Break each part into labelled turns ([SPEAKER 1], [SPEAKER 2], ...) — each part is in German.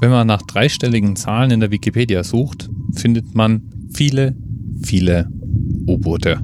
[SPEAKER 1] Wenn man nach dreistelligen Zahlen in der Wikipedia sucht, findet man viele, viele U-Boote.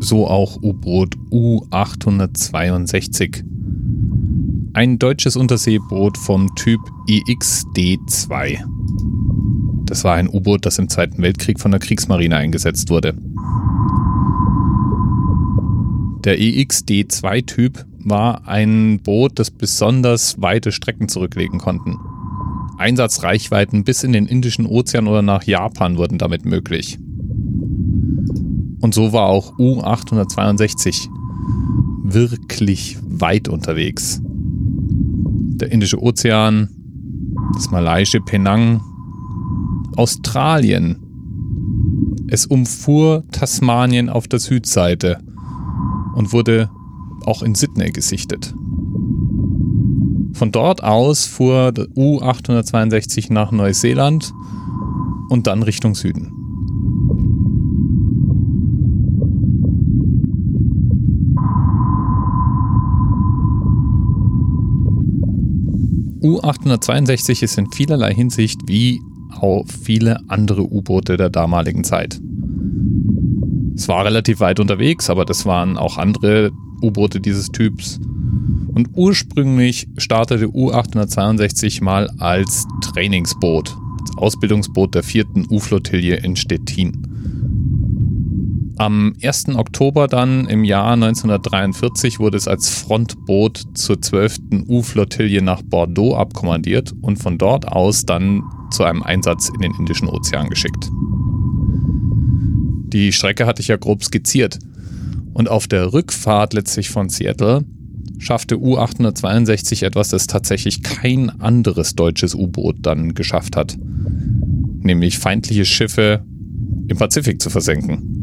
[SPEAKER 1] So auch U-Boot U-862. Ein deutsches Unterseeboot vom Typ EXD-2. Das war ein U-Boot, das im Zweiten Weltkrieg von der Kriegsmarine eingesetzt wurde. Der EXD-2-Typ war ein Boot, das besonders weite Strecken zurücklegen konnten. Einsatzreichweiten bis in den Indischen Ozean oder nach Japan wurden damit möglich. Und so war auch U-862 wirklich weit unterwegs. Der Indische Ozean, das malaiische Penang, Australien. Es umfuhr Tasmanien auf der Südseite und wurde auch in Sydney gesichtet. Von dort aus fuhr der U-862 nach Neuseeland und dann Richtung Süden. U-862 ist in vielerlei Hinsicht wie auch viele andere U-Boote der damaligen Zeit. Es war relativ weit unterwegs, aber das waren auch andere U-Boote dieses Typs. Und ursprünglich startete U-862 mal als Trainingsboot, als Ausbildungsboot der vierten U-Flottille in Stettin. Am 1. Oktober dann im Jahr 1943 wurde es als Frontboot zur 12. U-Flottille nach Bordeaux abkommandiert und von dort aus dann zu einem Einsatz in den Indischen Ozean geschickt. Die Strecke hatte ich ja grob skizziert. Und auf der Rückfahrt letztlich von Seattle schaffte U-862 etwas, das tatsächlich kein anderes deutsches U-Boot dann geschafft hat. Nämlich feindliche Schiffe im Pazifik zu versenken.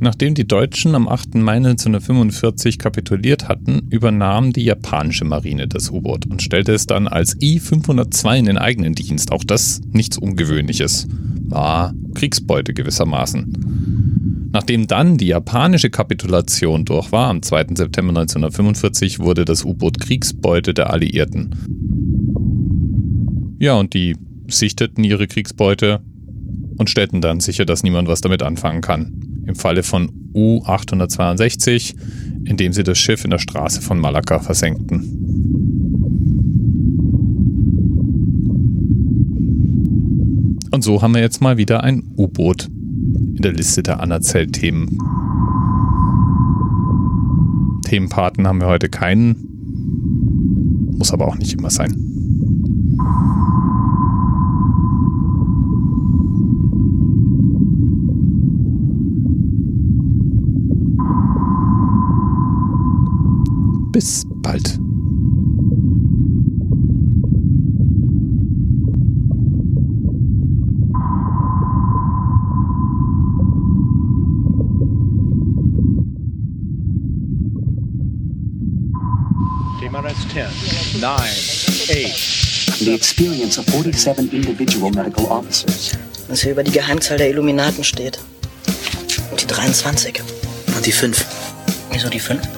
[SPEAKER 1] Nachdem die Deutschen am 8. Mai 1945 kapituliert hatten, übernahm die japanische Marine das U-Boot und stellte es dann als I-502 in den eigenen Dienst. Auch das nichts Ungewöhnliches. War Kriegsbeute gewissermaßen. Nachdem dann die japanische Kapitulation durch war, am 2. September 1945, wurde das U-Boot Kriegsbeute der Alliierten. Ja, und die sichteten ihre Kriegsbeute und stellten dann sicher, dass niemand was damit anfangen kann im Falle von U-862, indem sie das Schiff in der Straße von Malakka versenkten. Und so haben wir jetzt mal wieder ein U-Boot in der Liste der Anerzählt-Themen. Themenpaten haben wir heute keinen. Muss aber auch nicht immer sein. Bis bald.
[SPEAKER 2] TMRS 10, 9, 8.
[SPEAKER 3] The experience of 47 individual medical officers.
[SPEAKER 4] Was hier über die Geheimzahl der Illuminaten steht. Und die 23.
[SPEAKER 5] Und die 5.
[SPEAKER 4] Wieso die 5?